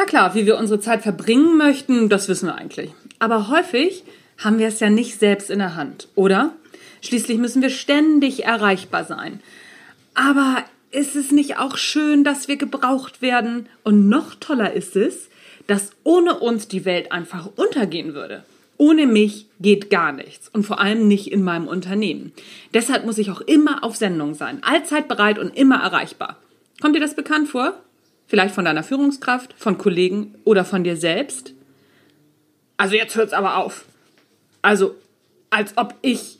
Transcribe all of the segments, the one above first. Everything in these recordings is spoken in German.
Na klar, wie wir unsere Zeit verbringen möchten, das wissen wir eigentlich. Aber häufig haben wir es ja nicht selbst in der Hand, oder? Schließlich müssen wir ständig erreichbar sein. Aber ist es nicht auch schön, dass wir gebraucht werden? Und noch toller ist es, dass ohne uns die Welt einfach untergehen würde. Ohne mich geht gar nichts und vor allem nicht in meinem Unternehmen. Deshalb muss ich auch immer auf Sendung sein, allzeit bereit und immer erreichbar. Kommt dir das bekannt vor? Vielleicht von deiner Führungskraft, von Kollegen oder von dir selbst? Also jetzt hört's aber auf. Also, als ob ich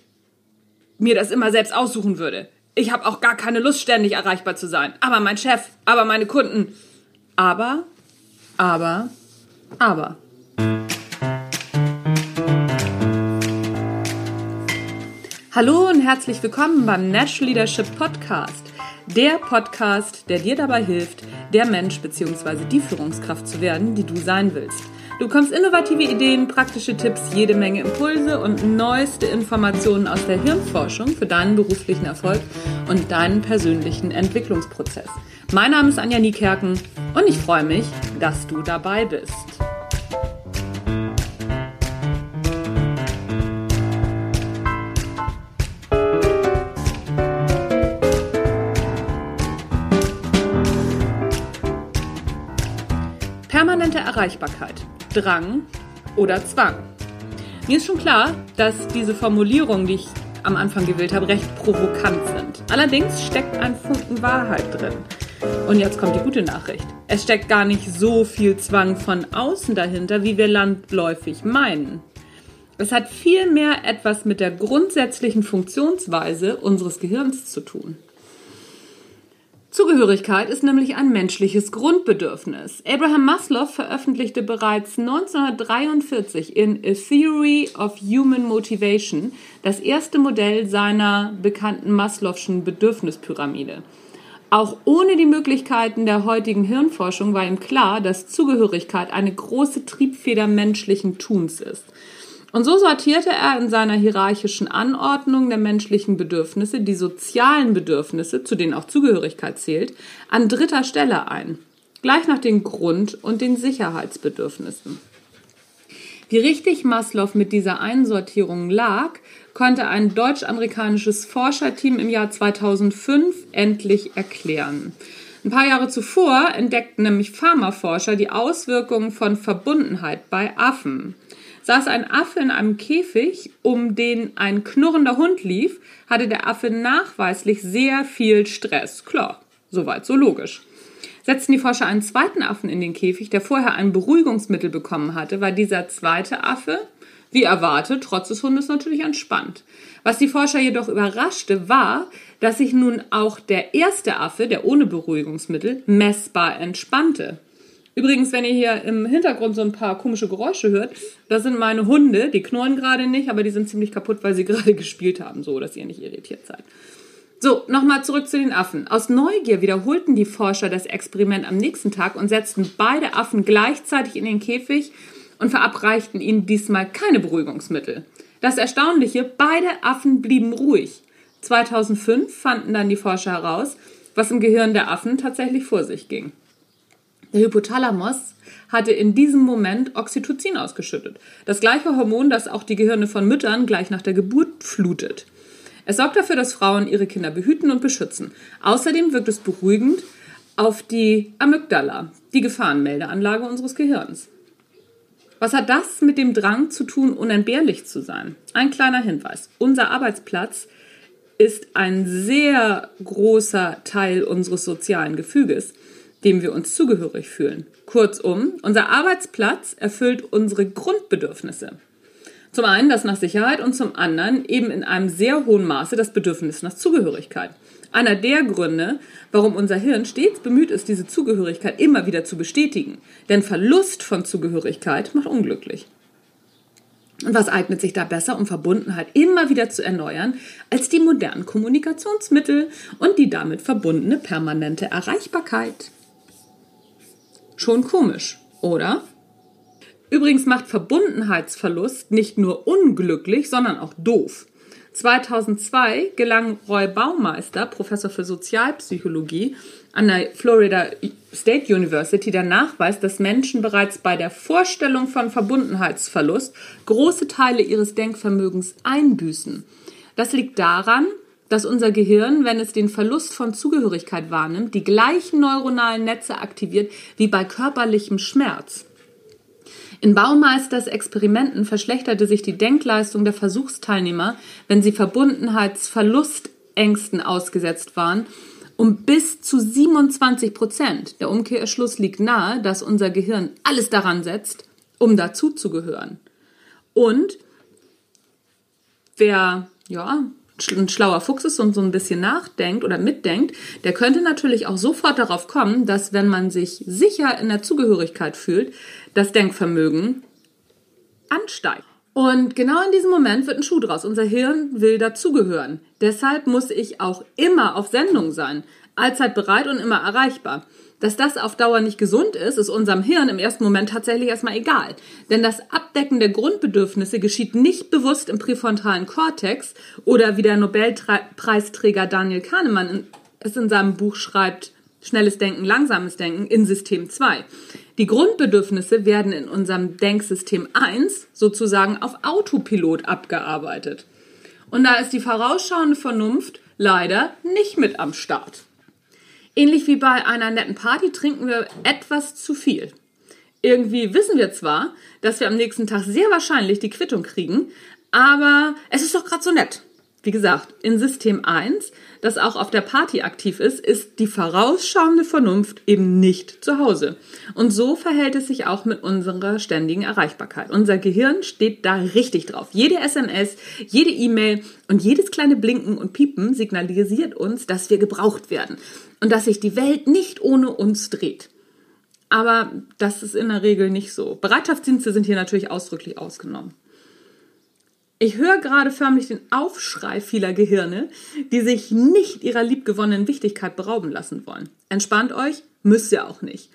mir das immer selbst aussuchen würde. Ich habe auch gar keine Lust, ständig erreichbar zu sein. Aber mein Chef, aber meine Kunden. Aber, aber, aber. Hallo und herzlich willkommen beim Nash Leadership Podcast. Der Podcast, der dir dabei hilft, der Mensch bzw. die Führungskraft zu werden, die du sein willst. Du bekommst innovative Ideen, praktische Tipps, jede Menge Impulse und neueste Informationen aus der Hirnforschung für deinen beruflichen Erfolg und deinen persönlichen Entwicklungsprozess. Mein Name ist Anja Niekerken und ich freue mich, dass du dabei bist. Permanente Erreichbarkeit, Drang oder Zwang. Mir ist schon klar, dass diese Formulierungen, die ich am Anfang gewählt habe, recht provokant sind. Allerdings steckt ein Funken Wahrheit drin. Und jetzt kommt die gute Nachricht. Es steckt gar nicht so viel Zwang von außen dahinter, wie wir landläufig meinen. Es hat vielmehr etwas mit der grundsätzlichen Funktionsweise unseres Gehirns zu tun. Zugehörigkeit ist nämlich ein menschliches Grundbedürfnis. Abraham Maslow veröffentlichte bereits 1943 in A Theory of Human Motivation das erste Modell seiner bekannten Maslow'schen Bedürfnispyramide. Auch ohne die Möglichkeiten der heutigen Hirnforschung war ihm klar, dass Zugehörigkeit eine große Triebfeder menschlichen Tuns ist. Und so sortierte er in seiner hierarchischen Anordnung der menschlichen Bedürfnisse die sozialen Bedürfnisse, zu denen auch Zugehörigkeit zählt, an dritter Stelle ein, gleich nach den Grund- und den Sicherheitsbedürfnissen. Wie richtig Maslow mit dieser Einsortierung lag, konnte ein deutsch-amerikanisches Forscherteam im Jahr 2005 endlich erklären. Ein paar Jahre zuvor entdeckten nämlich Pharmaforscher die Auswirkungen von Verbundenheit bei Affen. Saß ein Affe in einem Käfig, um den ein knurrender Hund lief, hatte der Affe nachweislich sehr viel Stress. Klar, soweit so logisch. Setzten die Forscher einen zweiten Affen in den Käfig, der vorher ein Beruhigungsmittel bekommen hatte, war dieser zweite Affe, wie erwartet, trotz des Hundes natürlich entspannt. Was die Forscher jedoch überraschte, war, dass sich nun auch der erste Affe, der ohne Beruhigungsmittel, messbar entspannte. Übrigens, wenn ihr hier im Hintergrund so ein paar komische Geräusche hört, das sind meine Hunde. Die knurren gerade nicht, aber die sind ziemlich kaputt, weil sie gerade gespielt haben, so dass ihr nicht irritiert seid. So, nochmal zurück zu den Affen. Aus Neugier wiederholten die Forscher das Experiment am nächsten Tag und setzten beide Affen gleichzeitig in den Käfig und verabreichten ihnen diesmal keine Beruhigungsmittel. Das Erstaunliche, beide Affen blieben ruhig. 2005 fanden dann die Forscher heraus, was im Gehirn der Affen tatsächlich vor sich ging. Der Hypothalamus hatte in diesem Moment Oxytocin ausgeschüttet. Das gleiche Hormon, das auch die Gehirne von Müttern gleich nach der Geburt flutet. Es sorgt dafür, dass Frauen ihre Kinder behüten und beschützen. Außerdem wirkt es beruhigend auf die Amygdala, die Gefahrenmeldeanlage unseres Gehirns. Was hat das mit dem Drang zu tun, unentbehrlich zu sein? Ein kleiner Hinweis. Unser Arbeitsplatz ist ein sehr großer Teil unseres sozialen Gefüges dem wir uns zugehörig fühlen. Kurzum, unser Arbeitsplatz erfüllt unsere Grundbedürfnisse. Zum einen das nach Sicherheit und zum anderen eben in einem sehr hohen Maße das Bedürfnis nach Zugehörigkeit. Einer der Gründe, warum unser Hirn stets bemüht ist, diese Zugehörigkeit immer wieder zu bestätigen. Denn Verlust von Zugehörigkeit macht unglücklich. Und was eignet sich da besser, um Verbundenheit immer wieder zu erneuern, als die modernen Kommunikationsmittel und die damit verbundene permanente Erreichbarkeit? Schon komisch, oder? Übrigens macht Verbundenheitsverlust nicht nur unglücklich, sondern auch doof. 2002 gelang Roy Baumeister, Professor für Sozialpsychologie an der Florida State University, der Nachweis, dass Menschen bereits bei der Vorstellung von Verbundenheitsverlust große Teile ihres Denkvermögens einbüßen. Das liegt daran, dass unser Gehirn, wenn es den Verlust von Zugehörigkeit wahrnimmt, die gleichen neuronalen Netze aktiviert wie bei körperlichem Schmerz. In Baumeisters Experimenten verschlechterte sich die Denkleistung der Versuchsteilnehmer, wenn sie Verbundenheitsverlustängsten ausgesetzt waren, um bis zu 27 Prozent. Der Umkehrschluss liegt nahe, dass unser Gehirn alles daran setzt, um dazuzugehören. Und wer ja, ein schlauer Fuchs ist und so ein bisschen nachdenkt oder mitdenkt, der könnte natürlich auch sofort darauf kommen, dass wenn man sich sicher in der Zugehörigkeit fühlt, das Denkvermögen ansteigt. Und genau in diesem Moment wird ein Schuh draus. Unser Hirn will dazugehören. Deshalb muss ich auch immer auf Sendung sein, allzeit bereit und immer erreichbar. Dass das auf Dauer nicht gesund ist, ist unserem Hirn im ersten Moment tatsächlich erstmal egal. Denn das Abdecken der Grundbedürfnisse geschieht nicht bewusst im präfrontalen Kortex oder wie der Nobelpreisträger Daniel Kahnemann es in seinem Buch schreibt, Schnelles Denken, langsames Denken in System 2. Die Grundbedürfnisse werden in unserem Denksystem 1 sozusagen auf Autopilot abgearbeitet. Und da ist die vorausschauende Vernunft leider nicht mit am Start. Ähnlich wie bei einer netten Party trinken wir etwas zu viel. Irgendwie wissen wir zwar, dass wir am nächsten Tag sehr wahrscheinlich die Quittung kriegen, aber es ist doch gerade so nett. Wie gesagt, in System 1, das auch auf der Party aktiv ist, ist die vorausschauende Vernunft eben nicht zu Hause. Und so verhält es sich auch mit unserer ständigen Erreichbarkeit. Unser Gehirn steht da richtig drauf. Jede SMS, jede E-Mail und jedes kleine Blinken und Piepen signalisiert uns, dass wir gebraucht werden und dass sich die Welt nicht ohne uns dreht. Aber das ist in der Regel nicht so. Bereitschaftsdienste sind hier natürlich ausdrücklich ausgenommen. Ich höre gerade förmlich den Aufschrei vieler Gehirne, die sich nicht ihrer liebgewonnenen Wichtigkeit berauben lassen wollen. Entspannt euch, müsst ihr auch nicht.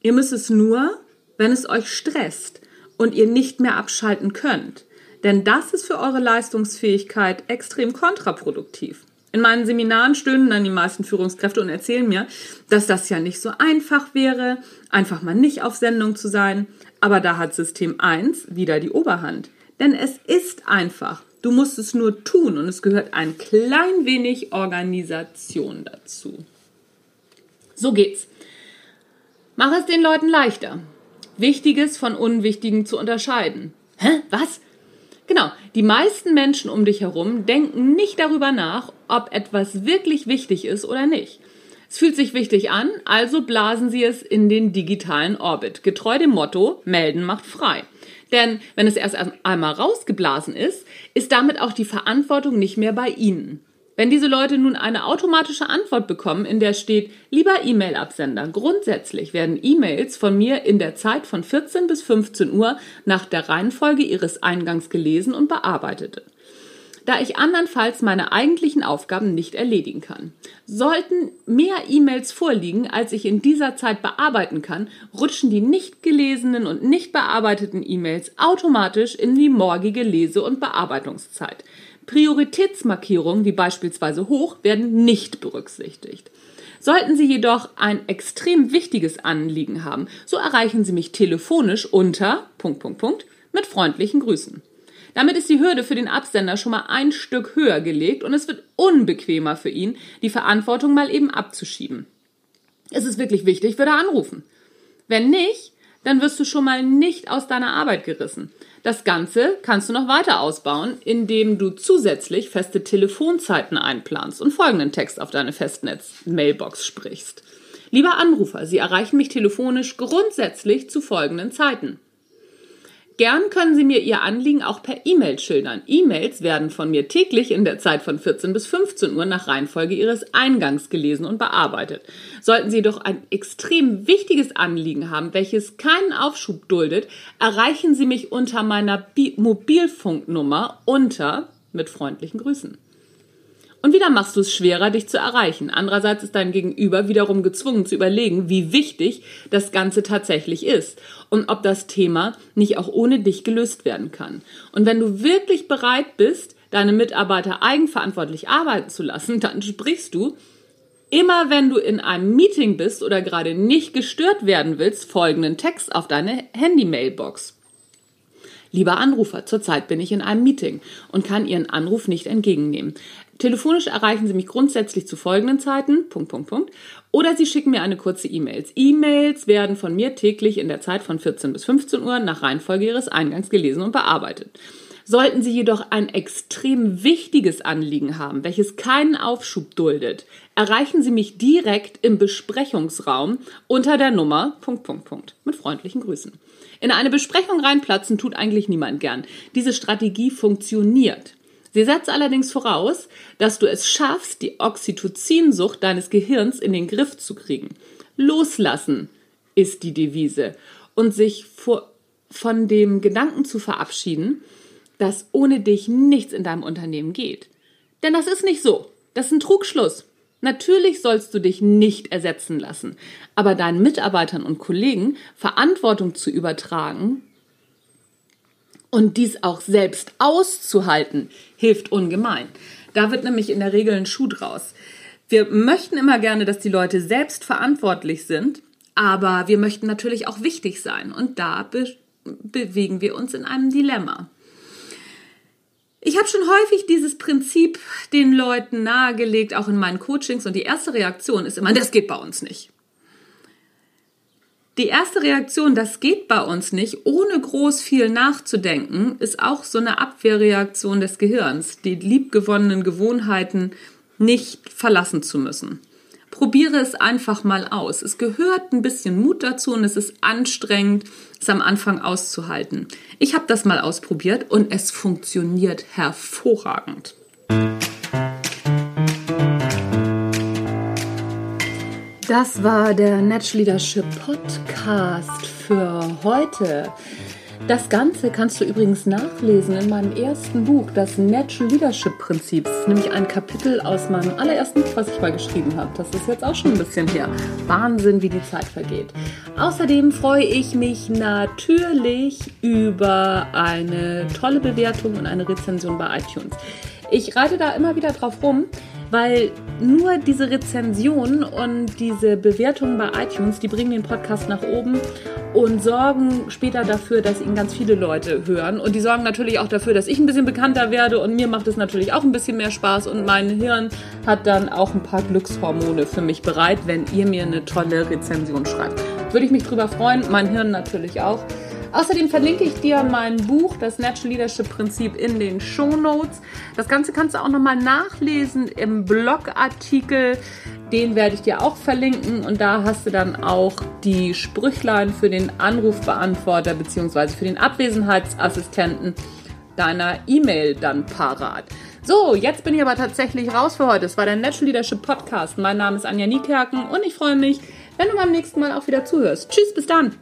Ihr müsst es nur, wenn es euch stresst und ihr nicht mehr abschalten könnt. Denn das ist für eure Leistungsfähigkeit extrem kontraproduktiv. In meinen Seminaren stöhnen dann die meisten Führungskräfte und erzählen mir, dass das ja nicht so einfach wäre, einfach mal nicht auf Sendung zu sein. Aber da hat System 1 wieder die Oberhand. Denn es ist einfach. Du musst es nur tun und es gehört ein klein wenig Organisation dazu. So geht's. Mach es den Leuten leichter. Wichtiges von Unwichtigem zu unterscheiden. Hä? Was? Genau, die meisten Menschen um dich herum denken nicht darüber nach, ob etwas wirklich wichtig ist oder nicht. Es fühlt sich wichtig an, also blasen sie es in den digitalen Orbit, getreu dem Motto, melden macht frei. Denn wenn es erst einmal rausgeblasen ist, ist damit auch die Verantwortung nicht mehr bei Ihnen. Wenn diese Leute nun eine automatische Antwort bekommen, in der steht, lieber E-Mail-Absender, grundsätzlich werden E-Mails von mir in der Zeit von 14 bis 15 Uhr nach der Reihenfolge ihres Eingangs gelesen und bearbeitet da ich andernfalls meine eigentlichen Aufgaben nicht erledigen kann. Sollten mehr E-Mails vorliegen, als ich in dieser Zeit bearbeiten kann, rutschen die nicht gelesenen und nicht bearbeiteten E-Mails automatisch in die morgige Lese- und Bearbeitungszeit. Prioritätsmarkierungen wie beispielsweise hoch werden nicht berücksichtigt. Sollten Sie jedoch ein extrem wichtiges Anliegen haben, so erreichen Sie mich telefonisch unter Punkt, Punkt, Punkt mit freundlichen Grüßen. Damit ist die Hürde für den Absender schon mal ein Stück höher gelegt und es wird unbequemer für ihn, die Verantwortung mal eben abzuschieben. Es ist wirklich wichtig, würde er anrufen. Wenn nicht, dann wirst du schon mal nicht aus deiner Arbeit gerissen. Das Ganze kannst du noch weiter ausbauen, indem du zusätzlich feste Telefonzeiten einplanst und folgenden Text auf deine Festnetz-Mailbox sprichst. Lieber Anrufer, Sie erreichen mich telefonisch grundsätzlich zu folgenden Zeiten. Gern können Sie mir Ihr Anliegen auch per E-Mail schildern. E-Mails werden von mir täglich in der Zeit von 14 bis 15 Uhr nach Reihenfolge Ihres Eingangs gelesen und bearbeitet. Sollten Sie doch ein extrem wichtiges Anliegen haben, welches keinen Aufschub duldet, erreichen Sie mich unter meiner Mobilfunknummer unter mit freundlichen Grüßen. Und wieder machst du es schwerer, dich zu erreichen. Andererseits ist dein Gegenüber wiederum gezwungen zu überlegen, wie wichtig das Ganze tatsächlich ist und ob das Thema nicht auch ohne dich gelöst werden kann. Und wenn du wirklich bereit bist, deine Mitarbeiter eigenverantwortlich arbeiten zu lassen, dann sprichst du immer wenn du in einem Meeting bist oder gerade nicht gestört werden willst, folgenden Text auf deine Handy-Mailbox. Lieber Anrufer, zurzeit bin ich in einem Meeting und kann Ihren Anruf nicht entgegennehmen. Telefonisch erreichen Sie mich grundsätzlich zu folgenden Zeiten, Punkt, Punkt, Punkt. Oder Sie schicken mir eine kurze E-Mail. E-Mails werden von mir täglich in der Zeit von 14 bis 15 Uhr nach Reihenfolge Ihres Eingangs gelesen und bearbeitet. Sollten Sie jedoch ein extrem wichtiges Anliegen haben, welches keinen Aufschub duldet, erreichen Sie mich direkt im Besprechungsraum unter der Nummer Punkt, Punkt, Punkt. Mit freundlichen Grüßen. In eine Besprechung reinplatzen tut eigentlich niemand gern. Diese Strategie funktioniert. Sie setzt allerdings voraus, dass du es schaffst, die Oxytocinsucht deines Gehirns in den Griff zu kriegen. Loslassen ist die Devise und sich vor, von dem Gedanken zu verabschieden, dass ohne dich nichts in deinem Unternehmen geht. Denn das ist nicht so. Das ist ein Trugschluss. Natürlich sollst du dich nicht ersetzen lassen, aber deinen Mitarbeitern und Kollegen Verantwortung zu übertragen und dies auch selbst auszuhalten, hilft ungemein. Da wird nämlich in der Regel ein Schuh draus. Wir möchten immer gerne, dass die Leute selbst verantwortlich sind, aber wir möchten natürlich auch wichtig sein und da be bewegen wir uns in einem Dilemma. Ich habe schon häufig dieses Prinzip den Leuten nahegelegt, auch in meinen Coachings, und die erste Reaktion ist immer, das geht bei uns nicht. Die erste Reaktion, das geht bei uns nicht, ohne groß viel nachzudenken, ist auch so eine Abwehrreaktion des Gehirns, die liebgewonnenen Gewohnheiten nicht verlassen zu müssen. Probiere es einfach mal aus. Es gehört ein bisschen Mut dazu und es ist anstrengend, es am Anfang auszuhalten. Ich habe das mal ausprobiert und es funktioniert hervorragend. Das war der Natural Leadership Podcast für heute. Das Ganze kannst du übrigens nachlesen in meinem ersten Buch, das Natural Leadership Prinzip. Das ist nämlich ein Kapitel aus meinem allerersten Buch, was ich mal geschrieben habe. Das ist jetzt auch schon ein bisschen her. Wahnsinn, wie die Zeit vergeht. Außerdem freue ich mich natürlich über eine tolle Bewertung und eine Rezension bei iTunes. Ich reite da immer wieder drauf rum, weil nur diese Rezension und diese Bewertungen bei iTunes, die bringen den Podcast nach oben und sorgen später dafür, dass ihn ganz viele Leute hören. Und die sorgen natürlich auch dafür, dass ich ein bisschen bekannter werde und mir macht es natürlich auch ein bisschen mehr Spaß und mein Hirn hat dann auch ein paar Glückshormone für mich bereit, wenn ihr mir eine tolle Rezension schreibt. Würde ich mich drüber freuen, mein Hirn natürlich auch. Außerdem verlinke ich dir mein Buch, das Natural Leadership Prinzip, in den Show Notes. Das Ganze kannst du auch nochmal nachlesen im Blogartikel. Den werde ich dir auch verlinken und da hast du dann auch die Sprüchlein für den Anrufbeantworter bzw. für den Abwesenheitsassistenten deiner E-Mail dann parat. So, jetzt bin ich aber tatsächlich raus für heute. Es war der Natural Leadership Podcast. Mein Name ist Anja Niekerken und ich freue mich, wenn du beim nächsten Mal auch wieder zuhörst. Tschüss, bis dann.